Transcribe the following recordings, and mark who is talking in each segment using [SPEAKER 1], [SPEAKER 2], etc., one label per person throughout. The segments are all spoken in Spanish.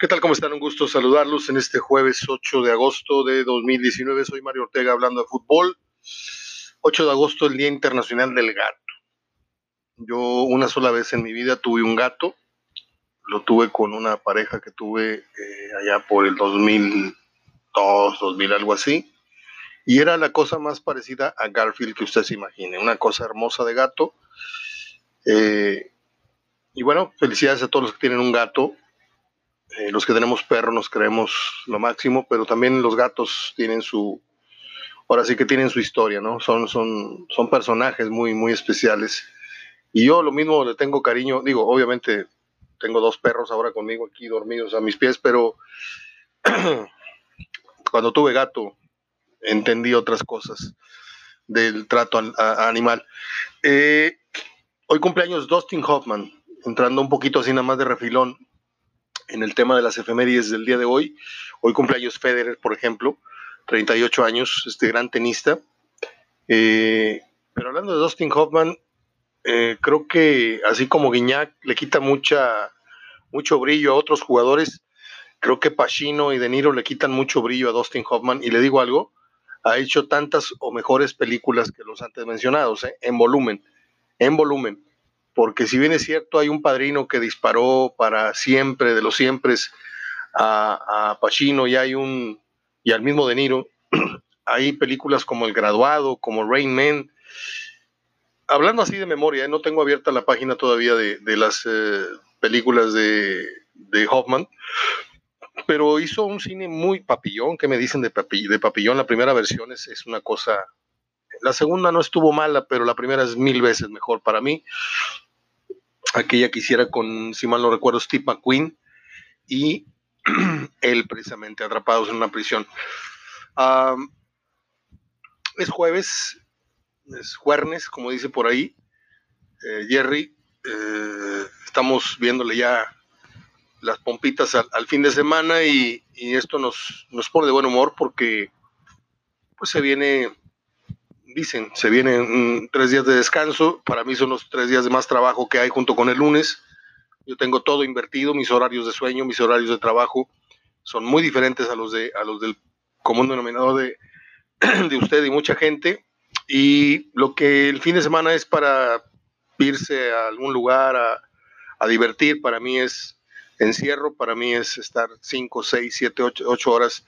[SPEAKER 1] ¿Qué tal? ¿Cómo están? Un gusto saludarlos en este jueves 8 de agosto de 2019. Soy Mario Ortega hablando de fútbol. 8 de agosto, el Día Internacional del Gato. Yo una sola vez en mi vida tuve un gato. Lo tuve con una pareja que tuve eh, allá por el 2002, 2000, algo así. Y era la cosa más parecida a Garfield que usted se imagine. Una cosa hermosa de gato. Eh, y bueno, felicidades a todos los que tienen un gato eh, los que tenemos perros nos creemos lo máximo, pero también los gatos tienen su, ahora sí que tienen su historia, ¿no? Son, son, son personajes muy, muy especiales. Y yo lo mismo le tengo cariño, digo, obviamente tengo dos perros ahora conmigo aquí dormidos a mis pies, pero cuando tuve gato entendí otras cosas del trato animal. Eh, hoy cumpleaños Dustin Hoffman, entrando un poquito así nada más de refilón en el tema de las efemérides del día de hoy. Hoy cumpleaños Federer, por ejemplo, 38 años, este gran tenista. Eh, pero hablando de Dustin Hoffman, eh, creo que así como Guiñac le quita mucha, mucho brillo a otros jugadores, creo que Pacino y De Niro le quitan mucho brillo a Dustin Hoffman. Y le digo algo, ha hecho tantas o mejores películas que los antes mencionados, ¿eh? en volumen, en volumen porque si bien es cierto, hay un padrino que disparó para siempre, de los siempre, a, a Pacino y hay un, y al mismo De Niro, hay películas como El Graduado, como Rain Man. Hablando así de memoria, ¿eh? no tengo abierta la página todavía de, las eh, películas de, Hoffman, pero hizo un cine muy papillón, que me dicen de, de papillón, la primera versión es, es, una cosa, la segunda no estuvo mala, pero la primera es mil veces mejor para mí aquella que hiciera con, si mal no recuerdo, Steve McQueen y él precisamente atrapados en una prisión. es jueves, es jueves, como dice por ahí eh, Jerry. Eh, estamos viéndole ya las pompitas al, fin de semana y, y, esto nos, nos pone de buen humor porque pues se viene dicen, se vienen tres días de descanso, para mí son los tres días de más trabajo que hay junto con el lunes. Yo tengo todo invertido, mis horarios de sueño, mis horarios de trabajo son muy diferentes a los, de, a los del común denominador de, de usted y mucha gente. Y lo que el fin de semana es para irse a algún lugar a, a divertir, para mí es encierro, para mí es estar cinco, seis, siete, ocho horas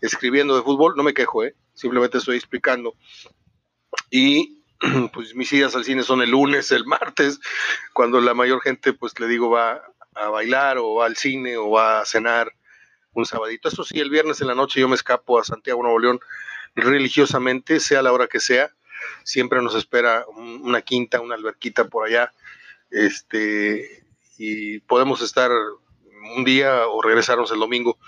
[SPEAKER 1] escribiendo de fútbol. No me quejo, ¿eh? simplemente estoy explicando. Y pues mis idas al cine son el lunes, el martes, cuando la mayor gente, pues le digo, va a bailar o va al cine o va a cenar un sabadito. Eso sí, el viernes en la noche yo me escapo a Santiago Nuevo León religiosamente, sea la hora que sea. Siempre nos espera una quinta, una alberquita por allá. Este, y podemos estar un día o regresarnos el domingo.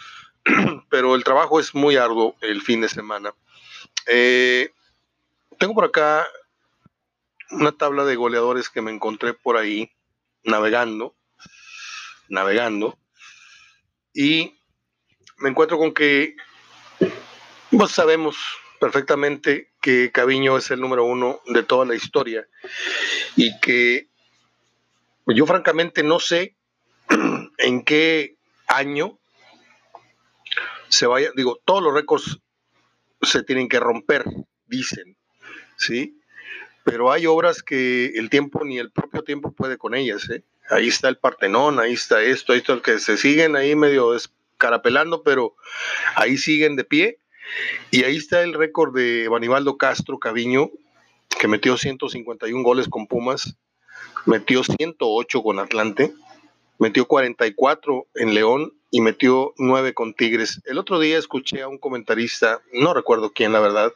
[SPEAKER 1] Pero el trabajo es muy arduo el fin de semana. Eh, tengo por acá una tabla de goleadores que me encontré por ahí navegando, navegando, y me encuentro con que pues sabemos perfectamente que Caviño es el número uno de toda la historia y que yo francamente no sé en qué año se vaya, digo, todos los récords se tienen que romper, dicen, ¿sí? Pero hay obras que el tiempo ni el propio tiempo puede con ellas, ¿eh? Ahí está el Partenón, ahí está esto, esto, que se siguen ahí medio escarapelando, pero ahí siguen de pie. Y ahí está el récord de Banibaldo Castro Caviño, que metió 151 goles con Pumas, metió 108 con Atlante, metió 44 en León y metió 9 con Tigres. El otro día escuché a un comentarista, no recuerdo quién la verdad,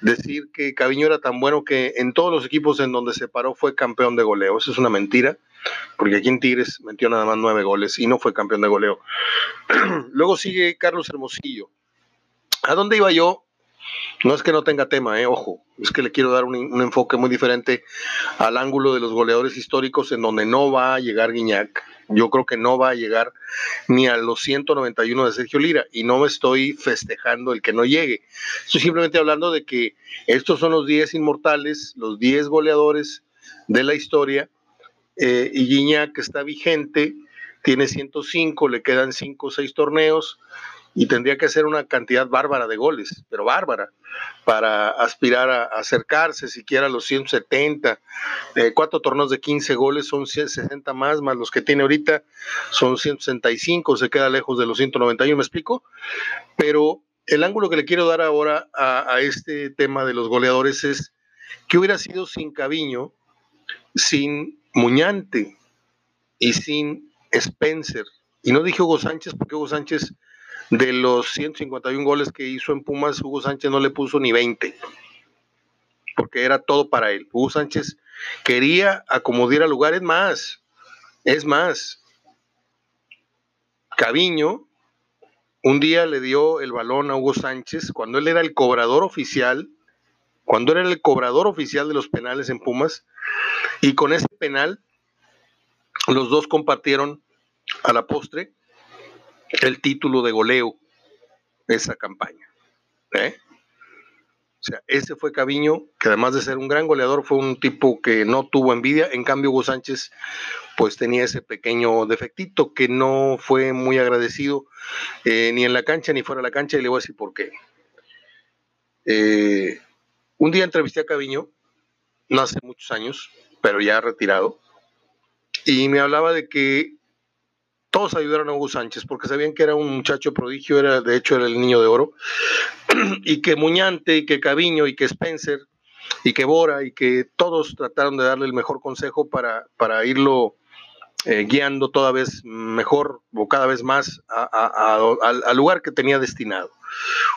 [SPEAKER 1] decir que Caviño era tan bueno que en todos los equipos en donde se paró fue campeón de goleo. Eso es una mentira, porque aquí en Tigres metió nada más nueve goles y no fue campeón de goleo. Luego sigue Carlos Hermosillo. ¿A dónde iba yo? No es que no tenga tema, eh, ojo, es que le quiero dar un, un, enfoque muy diferente al ángulo de los goleadores históricos en donde no va a llegar Guiñac yo creo que no va a llegar ni a los 191 de Sergio Lira y no me estoy festejando el que no llegue. Estoy simplemente hablando de que estos son los 10 inmortales, los 10 goleadores de la historia eh, y Guiñac está vigente tiene 105, le quedan 5 o 6 torneos y tendría que hacer una cantidad bárbara de goles, pero bárbara, para aspirar a, acercarse siquiera a los 170. Eh, cuatro torneos de 15 goles son 160 más, más los que tiene ahorita son 165, se queda lejos de los 191, ¿me explico? Pero el ángulo que le quiero dar ahora a, a este tema de los goleadores es que hubiera sido sin Caviño, sin Muñante y sin Spencer. Y no dije Hugo Sánchez porque Hugo Sánchez de los 151 goles que hizo en Pumas, Hugo Sánchez no le puso ni 20, porque era todo para él. Hugo Sánchez quería acomodar a lugares más, es más. Caviño un día le dio el balón a Hugo Sánchez cuando él era el cobrador oficial, cuando era el cobrador oficial de los penales en Pumas, y con ese penal los dos compartieron a la postre el título de goleo de esa campaña. ¿eh? O sea, ese fue Caviño, que además de ser un gran goleador, fue un tipo que no tuvo envidia. En cambio, Hugo Sánchez, pues tenía ese pequeño defectito que no fue muy agradecido eh, ni en la cancha ni fuera de la cancha, y le voy a decir por qué. Eh, un día entrevisté a Caviño, no hace muchos años, pero ya retirado, y me hablaba de que todos ayudaron a Hugo Sánchez porque sabían que era un muchacho prodigio, era de hecho era el niño de oro, y que Muñante, y que Caviño, y que Spencer, y que Bora, y que todos trataron de darle el mejor consejo para, para irlo eh, guiando toda vez mejor o cada vez más al lugar que tenía destinado.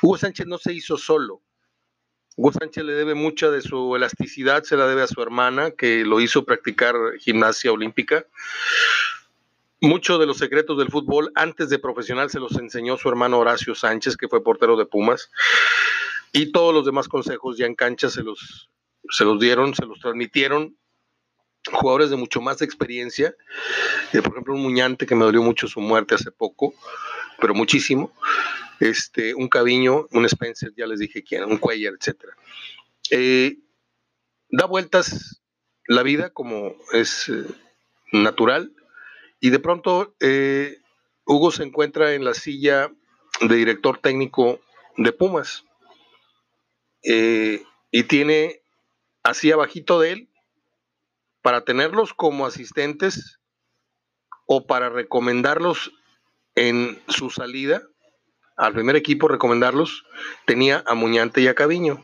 [SPEAKER 1] Hugo Sánchez no se hizo solo. Hugo Sánchez le debe mucha de su elasticidad, se la debe a su hermana, que lo hizo practicar gimnasia olímpica. Muchos de los secretos del fútbol antes de profesional se los enseñó su hermano Horacio Sánchez, que fue portero de Pumas. Y todos los demás consejos ya en cancha se los, se los dieron, se los transmitieron jugadores de mucho más experiencia. Eh, por ejemplo, un Muñante que me dolió mucho su muerte hace poco, pero muchísimo. Este, un Caviño, un Spencer, ya les dije quién, un Cuellar, etc. Eh, da vueltas la vida como es eh, natural y de pronto eh, Hugo se encuentra en la silla de director técnico de Pumas. Eh, y tiene así abajito de él para tenerlos como asistentes o para recomendarlos en su salida al primer equipo, recomendarlos, tenía a Muñante y a Caviño,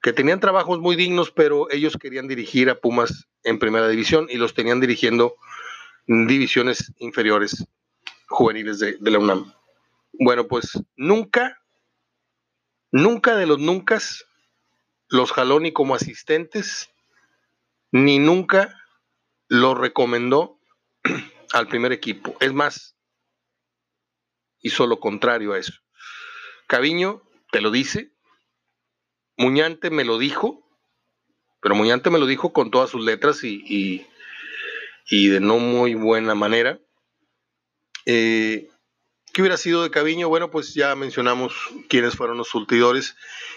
[SPEAKER 1] que tenían trabajos muy dignos, pero ellos querían dirigir a Pumas en primera división y los tenían dirigiendo divisiones inferiores juveniles de, la UNAM. Bueno, pues nunca, nunca de los nunca los jaló ni como asistentes, ni nunca los recomendó al primer equipo. Es más, hizo lo contrario a eso. Caviño te lo dice, Muñante me lo dijo, pero Muñante me lo dijo con todas sus letras y y de no muy buena manera. Eh, ¿Qué hubiera sido de Caviño? Bueno, pues ya mencionamos quiénes fueron los surtidores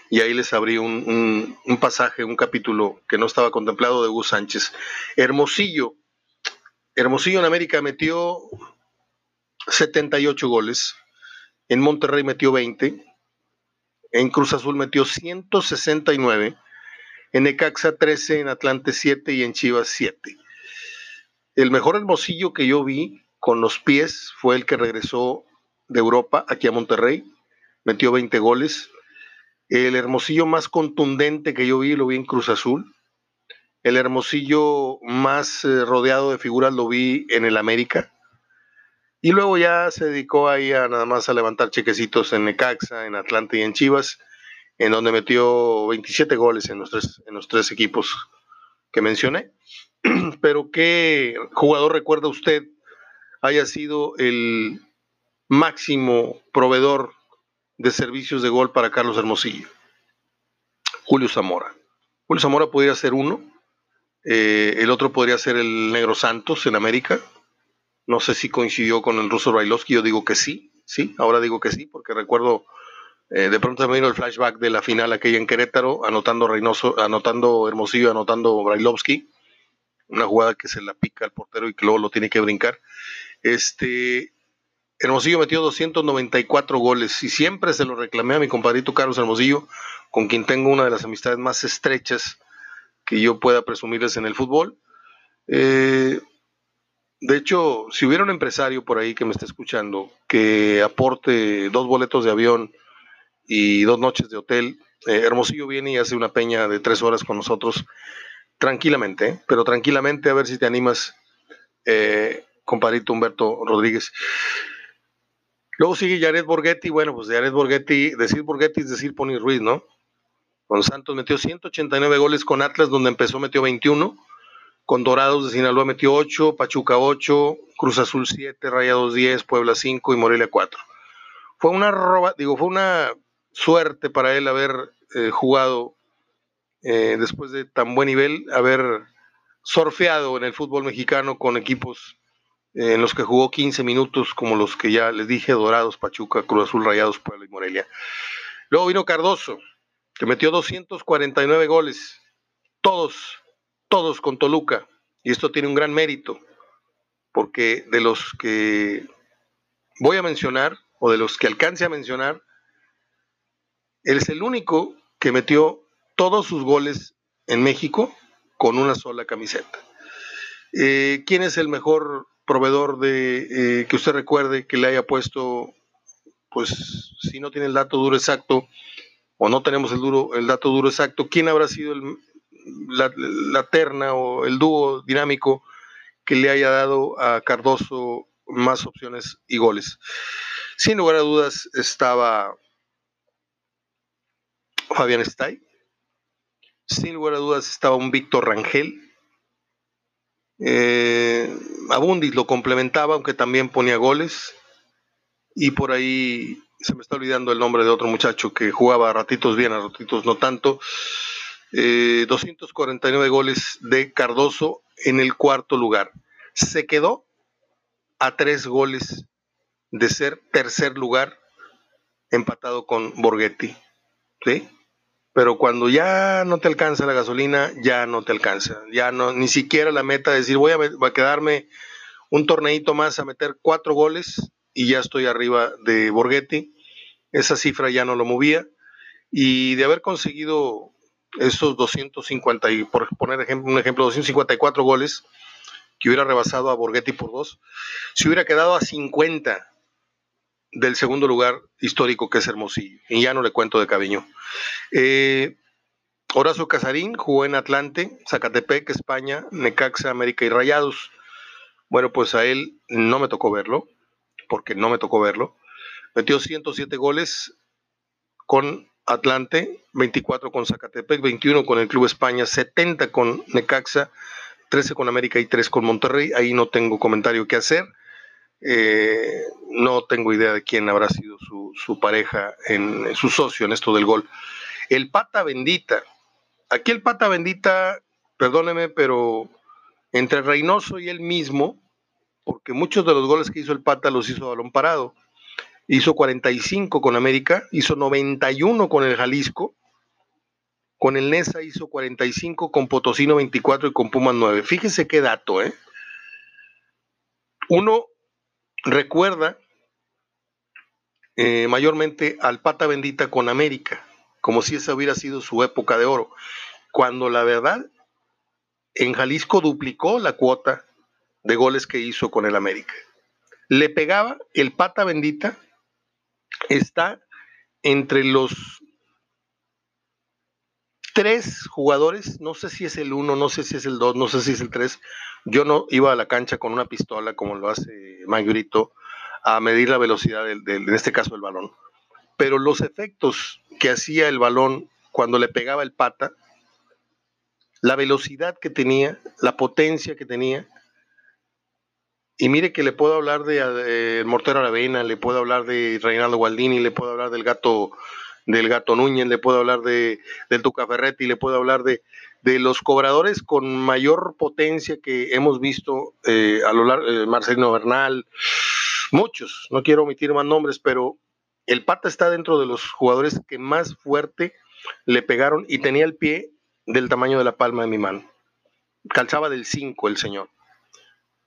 [SPEAKER 1] y ahí les abrí un, pasaje, un capítulo que no estaba contemplado de Hugo Sánchez. Hermosillo. Hermosillo en América metió 78 goles, en Monterrey metió 20, en Cruz Azul metió 169, en Ecaxa 13, en Atlante 7 y en Chivas 7. El mejor hermosillo que yo vi con los pies fue el que regresó de Europa aquí a Monterrey, metió 20 goles. El hermosillo más contundente que yo vi lo vi en Cruz Azul. El hermosillo más eh, rodeado de figuras lo vi en el América. Y luego ya se dedicó ahí a nada más a levantar chequecitos en Necaxa, en Atlanta y en Chivas, en donde metió 27 goles en los tres, en los tres equipos que mencioné. pero ¿qué jugador recuerda usted haya sido el máximo proveedor de servicios de gol para Carlos Hermosillo? Julio Zamora. Julio Zamora podría ser uno, eh, el otro podría ser el Negro Santos en América. No sé si coincidió con el ruso Brailovsky, yo digo que sí, sí, ahora digo que sí, porque recuerdo, eh, de pronto me vino el flashback de la final aquella en Querétaro, anotando Reynoso, anotando Hermosillo, anotando Brailovsky una jugada que se la pica al portero y que luego lo tiene que brincar. Este, Hermosillo metió 294 goles y siempre se lo reclamé a mi compadrito Carlos Hermosillo, con quien tengo una de las amistades más estrechas que yo pueda presumirles en el fútbol. Eh, de hecho, si hubiera un empresario por ahí que me esté escuchando que aporte dos boletos de avión y dos noches de hotel, eh, Hermosillo viene y hace una peña de tres horas con nosotros tranquilamente, ¿eh? pero tranquilamente a ver si te animas, compadrito Humberto Rodríguez. Luego sigue Jared Borghetti. Bueno, pues Jared Borghetti, decir Borghetti es decir Pony Ruiz, ¿no? Con Santos metió 189 goles con Atlas, donde empezó metió 21. Con Dorados de Sinaloa metió 8, Pachuca 8, Cruz Azul 7, Rayados 10, Puebla 5 y Morelia 4. Fue una roba, digo, fue una suerte para él haber eh, jugado eh, después de tan buen nivel, haber surfeado en el fútbol mexicano con equipos en los que jugó 15 minutos, como los que ya les dije, Dorados, Pachuca, Cruz Azul, Rayados, Puebla y Morelia. Luego vino Cardoso, que metió 249 goles, todos, todos con Toluca. Y esto tiene un gran mérito, porque de los que voy a mencionar, o de los que alcance a mencionar, él es el único que metió todos sus goles en México con una sola camiseta. Eh, ¿Quién es el mejor proveedor de eh, que usted recuerde que le haya puesto, pues si no tiene el dato duro exacto o no tenemos el duro el dato duro exacto, quién habrá sido la, terna o el dúo dinámico que le haya dado a Cardoso más opciones y goles. Sin lugar a dudas estaba Fabián Stay. Sin lugar a dudas estaba un Víctor Rangel. Eh, Abundis lo complementaba, aunque también ponía goles. Y por ahí se me está olvidando el nombre de otro muchacho que jugaba a ratitos bien, a ratitos no tanto. 249 eh, goles de Cardoso en el cuarto lugar. Se quedó a tres goles de ser tercer lugar, empatado con Borghetti. ¿sí? Pero cuando ya no te alcanza la gasolina, ya no te alcanza. Ya no, ni siquiera la meta de decir voy a, quedarme un torneito más a meter cuatro goles y ya estoy arriba de Borghetti. Esa cifra ya no lo movía. Y de haber conseguido esos 250, y por poner un ejemplo, 254 goles, que hubiera rebasado a Borghetti por dos, se hubiera quedado a 50 del segundo lugar histórico que es Hermosillo. Y ya no le cuento de Caviño. Eh, Horacio Casarín jugó en Atlante, Zacatepec, España, Necaxa, América y Rayados. Bueno, pues a él no me tocó verlo, porque no me tocó verlo. Metió 107 goles con Atlante, 24 con Zacatepec, 21 con el Club España, 70 con Necaxa, 13 con América y 3 con Monterrey. Ahí no tengo comentario que hacer. Eh, no tengo idea de quién habrá sido su, pareja, en, su socio en esto del gol. El pata bendita. Aquí el pata bendita, perdóneme, pero entre Reynoso y él mismo, porque muchos de los goles que hizo el pata los hizo balón parado. Hizo 45 con América, hizo 91 con el Jalisco, con el Nesa hizo 45, con Potosino 24 y con Pumas 9. Fíjese qué dato, ¿eh? Uno recuerda eh, mayormente al pata bendita con América, como si esa hubiera sido su época de oro, cuando la verdad en Jalisco duplicó la cuota de goles que hizo con el América. Le pegaba el pata bendita, está entre los tres jugadores, no sé si es el uno, no sé si es el dos, no sé si es el tres. Yo no iba a la cancha con una pistola como lo hace Mayurito a medir la velocidad del, en este caso del balón. Pero los efectos que hacía el balón cuando le pegaba el pata, la velocidad que tenía, la potencia que tenía, y mire que le puedo hablar de, Mortero Aravena, le puedo hablar de Reinaldo Gualdini, le puedo hablar del gato del Gato Núñez, le puedo hablar de, del Tuca Ferretti, le puedo hablar de, de los cobradores con mayor potencia que hemos visto eh, a lo largo, eh, Marcelino Bernal, muchos, no quiero omitir más nombres, pero el Pata está dentro de los jugadores que más fuerte le pegaron y tenía el pie del tamaño de la palma de mi mano. calzaba del 5 el señor.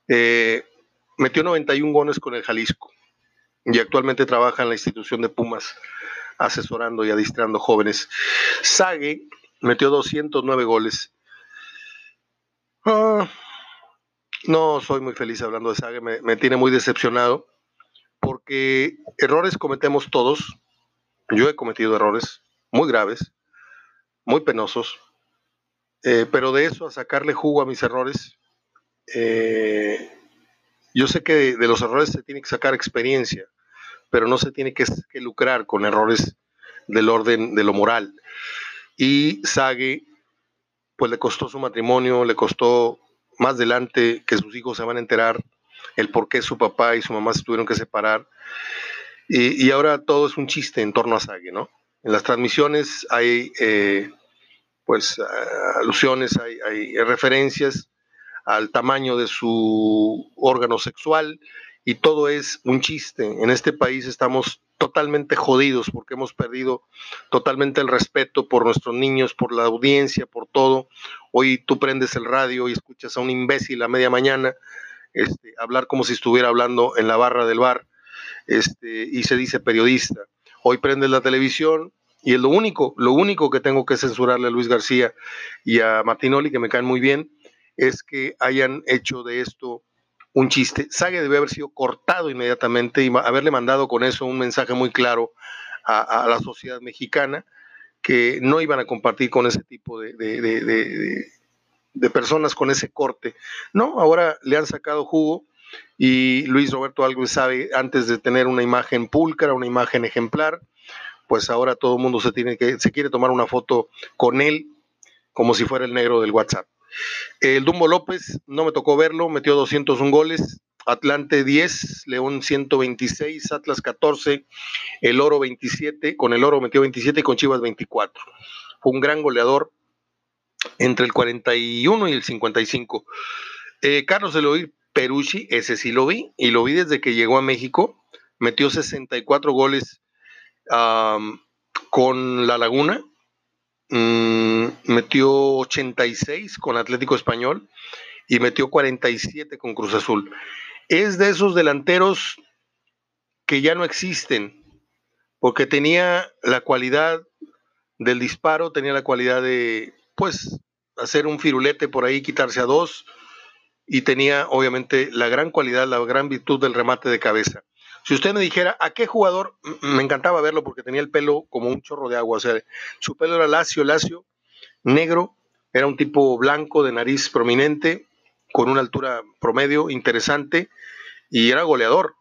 [SPEAKER 1] Eh, metió 91 goles con el Jalisco y actualmente trabaja en la institución de Pumas asesorando y adistrando jóvenes. Sague metió 209 goles. Ah, no soy muy feliz hablando de Sague, me, tiene muy decepcionado porque errores cometemos todos. Yo he cometido errores muy graves, muy penosos, eh, pero de eso a sacarle jugo a mis errores, eh, yo sé que de, los errores se tiene que sacar experiencia, pero no se tiene que, lucrar con errores del orden de lo moral. Y Sage, pues le costó su matrimonio, le costó más adelante que sus hijos se van a enterar el por qué su papá y su mamá se tuvieron que separar. Y, ahora todo es un chiste en torno a Sage, ¿no? En las transmisiones hay eh, pues alusiones, hay referencias al tamaño de su órgano sexual y todo es un chiste. En este país estamos totalmente jodidos porque hemos perdido totalmente el respeto por nuestros niños, por la audiencia, por todo. Hoy tú prendes el radio y escuchas a un imbécil a media mañana este, hablar como si estuviera hablando en la barra del bar este, y se dice periodista. Hoy prendes la televisión y es lo único, lo único que tengo que censurarle a Luis García y a Martinoli, que me caen muy bien, es que hayan hecho de esto un chiste. Sague debe haber sido cortado inmediatamente y haberle mandado con eso un mensaje muy claro a, la sociedad mexicana que no iban a compartir con ese tipo de, personas con ese corte. No, ahora le han sacado jugo y Luis Roberto algo sabe, antes de tener una imagen pulcra, una imagen ejemplar, pues ahora todo el mundo se tiene que, se quiere tomar una foto con él como si fuera el negro del WhatsApp. El Dumbo López, no me tocó verlo, metió 201 goles. Atlante 10, León 126, Atlas 14, el Oro 27, con el Oro metió 27 y con Chivas 24. Fue un gran goleador entre el 41 y el 55. Eh, Carlos Eloy Perucci, ese sí lo vi, y lo vi desde que llegó a México, metió 64 goles con La Laguna, Mm, metió 86 con Atlético Español y metió 47 con Cruz Azul. Es de esos delanteros que ya no existen, porque tenía la cualidad del disparo, tenía la cualidad de, pues, hacer un firulete por ahí, quitarse a dos, y tenía obviamente la gran cualidad, la gran virtud del remate de cabeza. Si usted me dijera a qué jugador, me encantaba verlo porque tenía el pelo como un chorro de agua, o sea, su pelo era lacio, lacio, negro, era un tipo blanco de nariz prominente, con una altura promedio interesante y era goleador.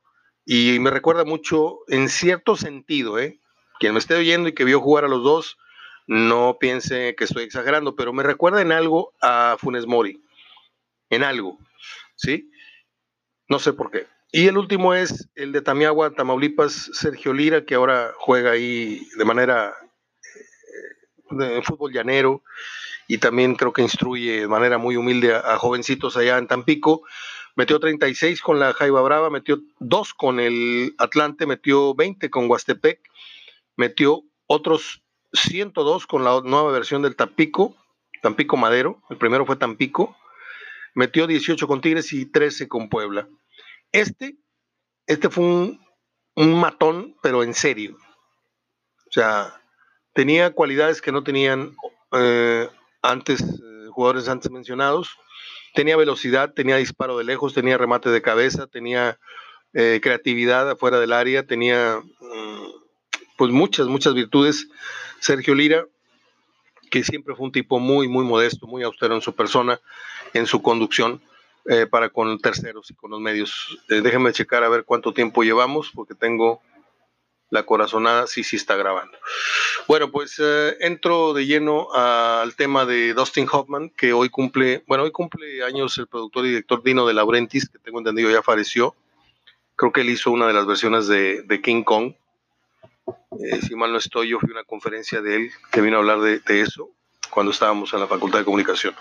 [SPEAKER 1] Y me recuerda mucho, en cierto sentido, ¿eh? quien me esté oyendo y que vio jugar a los dos, no piense que estoy exagerando, pero me recuerda en algo a Funes Mori, en algo, ¿sí? No sé por qué. Y el último es el de Tamiagua, Tamaulipas, Sergio Lira, que ahora juega ahí de manera eh, de fútbol llanero y también creo que instruye de manera muy humilde a, jovencitos allá en Tampico. Metió 36 con la Jaiba Brava, metió 2 con el Atlante, metió 20 con Huastepec, metió otros 102 con la nueva versión del Tampico, Tampico Madero, el primero fue Tampico, metió 18 con Tigres y 13 con Puebla. Este, este fue un, matón, pero en serio. O sea, tenía cualidades que no tenían eh, antes, eh, jugadores antes mencionados. Tenía velocidad, tenía disparo de lejos, tenía remate de cabeza, tenía eh, creatividad afuera del área, tenía mm, pues muchas, muchas virtudes. Sergio Lira, que siempre fue un tipo muy, muy modesto, muy austero en su persona, en su conducción. Eh, para con terceros y con los medios. Eh, déjenme checar a ver cuánto tiempo llevamos, porque tengo la corazonada, sí, sí está grabando. Bueno, pues eh, entro de lleno al tema de Dustin Hoffman, que hoy cumple, bueno, hoy cumple años el productor y director Dino de Laurentiis, que tengo entendido ya falleció. Creo que él hizo una de las versiones de, King Kong. si mal no estoy, yo fui a una conferencia de él que vino a hablar de eso cuando estábamos en la Facultad de Comunicación,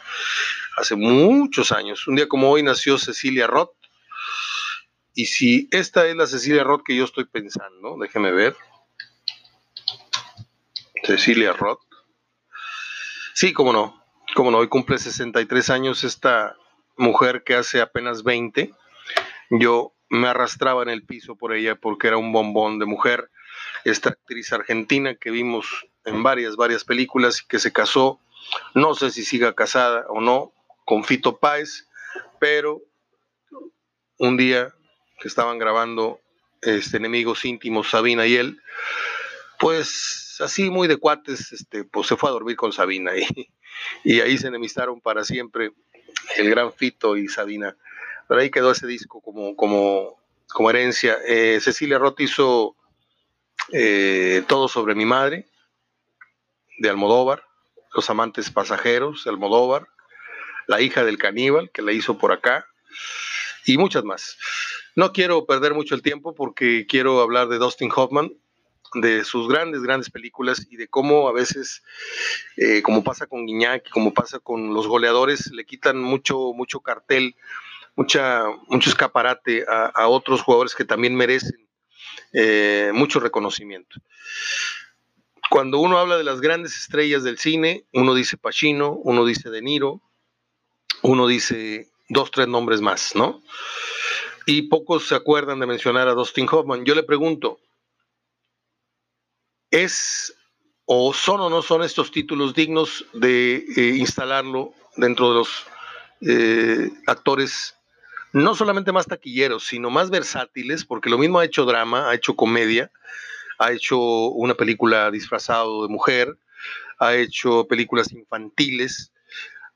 [SPEAKER 1] hace muchos años. Un día como hoy nació Cecilia Roth. Y si esta es la Cecilia Roth que yo estoy pensando, déjeme ver. Cecilia Roth. Sí, cómo no. como no, hoy cumple 63 años esta mujer que hace apenas 20. Yo me arrastraba en el piso por ella porque era un bombón de mujer. Esta actriz argentina que vimos en varias, varias películas que se casó, no sé si siga casada o no, con Fito Páez, pero un día que estaban grabando este, enemigos íntimos, Sabina y él, pues así muy de cuates, este, pues se fue a dormir con Sabina y, y ahí se enemistaron para siempre el gran Fito y Sabina. Pero ahí quedó ese disco como, como, como herencia. Eh, Cecilia Roth hizo eh, Todo sobre mi madre, de Almodóvar, Los amantes pasajeros, de Almodóvar, La hija del caníbal, que la hizo por acá, y muchas más. No quiero perder mucho el tiempo porque quiero hablar de Dustin Hoffman, de sus grandes, grandes películas y de cómo a veces, eh, como pasa con Guiñac, como pasa con los goleadores, le quitan mucho, mucho cartel, mucha, mucho escaparate a, otros jugadores que también merecen eh, mucho reconocimiento. Cuando uno habla de las grandes estrellas del cine, uno dice Pacino, uno dice De Niro, uno dice dos, tres nombres más, ¿no? Y pocos se acuerdan de mencionar a Dustin Hoffman. Yo le pregunto, ¿es o son o no son estos títulos dignos de eh, instalarlo dentro de los eh, actores no solamente más taquilleros, sino más versátiles, porque lo mismo ha hecho drama, ha hecho comedia, ha hecho una película disfrazado de mujer, ha hecho películas infantiles,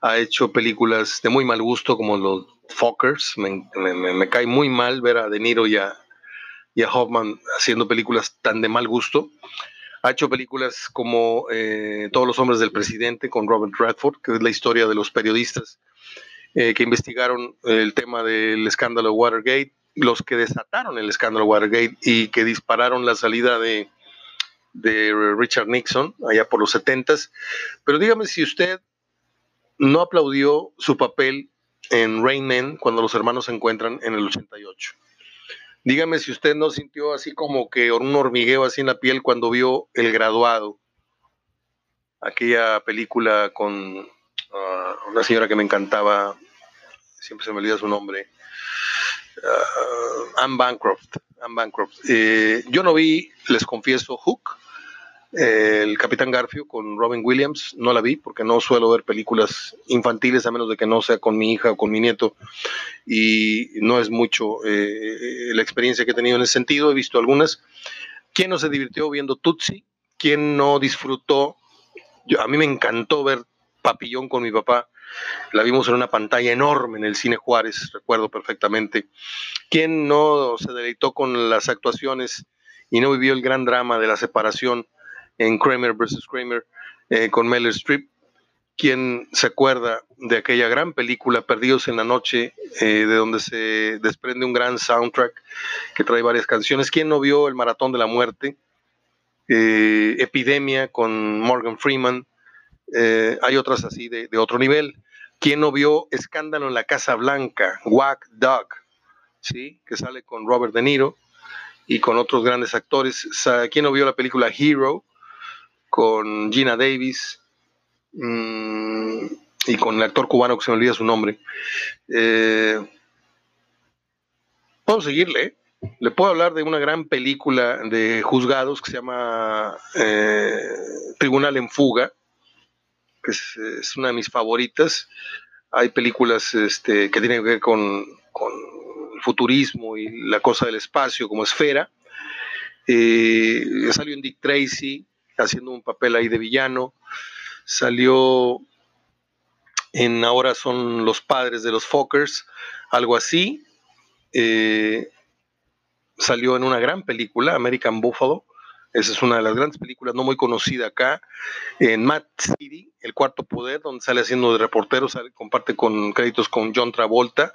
[SPEAKER 1] ha hecho películas de muy mal gusto como los Fockers. Me, cae muy mal ver a De Niro y a, Hoffman haciendo películas tan de mal gusto. Ha hecho películas como eh, Todos los hombres del presidente con Robert Redford, que es la historia de los periodistas eh, que investigaron el tema del escándalo Watergate, los que desataron el escándalo Watergate y que dispararon la salida de, Richard Nixon allá por los 70 Pero dígame si usted no aplaudió su papel en Rain Man cuando los hermanos se encuentran en el 88. Dígame si usted no sintió así como que un hormigueo así en la piel cuando vio El Graduado, aquella película con ah, una señora que me encantaba, siempre se me olvida su nombre, uh, Anne Bancroft. Anne Bancroft. Eh, yo no vi, les confieso, Hook, el Capitán Garfio con Robin Williams, no la vi porque no suelo ver películas infantiles a menos de que no sea con mi hija o con mi nieto y no es mucho eh, la experiencia que he tenido en ese sentido, he visto algunas. ¿Quién no se divirtió viendo Tutsi? ¿Quién no disfrutó? Yo, a mí me encantó ver Papillón con mi papá, la vimos en una pantalla enorme en el Cine Juárez, recuerdo perfectamente. ¿Quién no se deleitó con las actuaciones y no vivió el gran drama de la separación? en Kramer vs. Kramer eh, con Meryl Streep. ¿Quién se acuerda de aquella gran película Perdidos en la Noche, eh, de donde se desprende un gran soundtrack que trae varias canciones? ¿Quién no vio El Maratón de la Muerte? Eh, Epidemia con Morgan Freeman. Hay otras así de, otro nivel. ¿Quién no vio Escándalo en la Casa Blanca? Wack Dog, ¿sí? que sale con Robert De Niro y con otros grandes actores. ¿Quién no vio la película Hero? con Gina Davis mm, y con el actor cubano que se me olvida su nombre. Eh, puedo seguirle. ¿eh? Le puedo hablar de una gran película de juzgados que se llama eh, Tribunal en Fuga, que es, una de mis favoritas. Hay películas este, que tienen que ver con, con el futurismo y la cosa del espacio como esfera. salió en Dick Tracy, haciendo un papel ahí de villano. Salió en Ahora son los padres de los Fockers, algo así. Eh, salió en una gran película, American Buffalo. Esa es una de las grandes películas, no muy conocida acá. En Mad City, El Cuarto Poder, donde sale haciendo de reportero, comparte con créditos con John Travolta.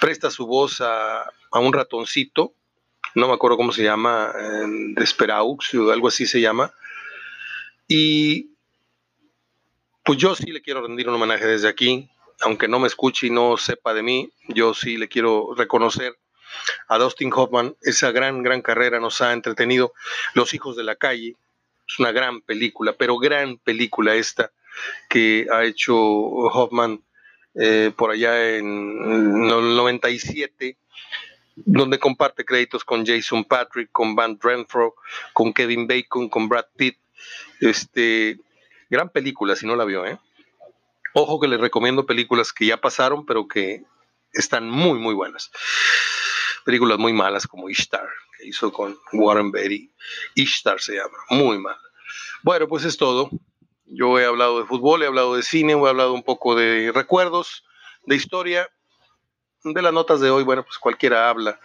[SPEAKER 1] Presta su voz a, a un ratoncito, no me acuerdo cómo se llama, Desperaux o algo así se llama. Y pues yo sí le quiero rendir un homenaje desde aquí, aunque no me escuche y no sepa de mí, yo sí le quiero reconocer a Dustin Hoffman. Esa gran, gran carrera nos ha entretenido. Los hijos de la calle, es una gran película, pero gran película esta. que ha hecho Hoffman eh, por allá en el 97, donde comparte créditos con Jason Patrick, con Van Renfro, con Kevin Bacon, con Brad Pitt. Este, gran película, si no la vio, ¿eh? Ojo que les recomiendo películas que ya pasaron, pero que están muy, muy buenas. Películas muy malas como Ishtar, que hizo con Warren Beatty. Ishtar se llama, muy mal. Bueno, pues es todo. Yo he hablado de fútbol, he hablado de cine, he hablado un poco de recuerdos, de historia. De las notas de hoy, bueno, pues cualquiera habla.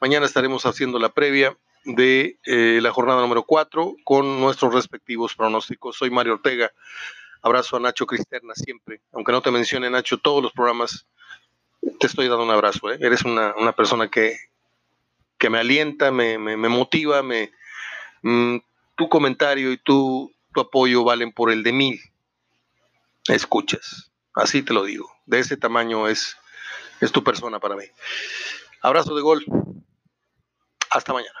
[SPEAKER 1] Mañana estaremos haciendo la previa de eh, la jornada número 4 con nuestros respectivos pronósticos. Soy Mario Ortega. Abrazo a Nacho Cristerna siempre. Aunque no te mencione, Nacho, todos los programas te estoy dando un abrazo. ¿eh? Eres una, persona que, que me alienta, me, motiva, me, mm, tu comentario y tu, tu apoyo valen por el de mil. Escuchas. Así te lo digo. De ese tamaño es, es tu persona para mí. Abrazo de gol. Hasta mañana.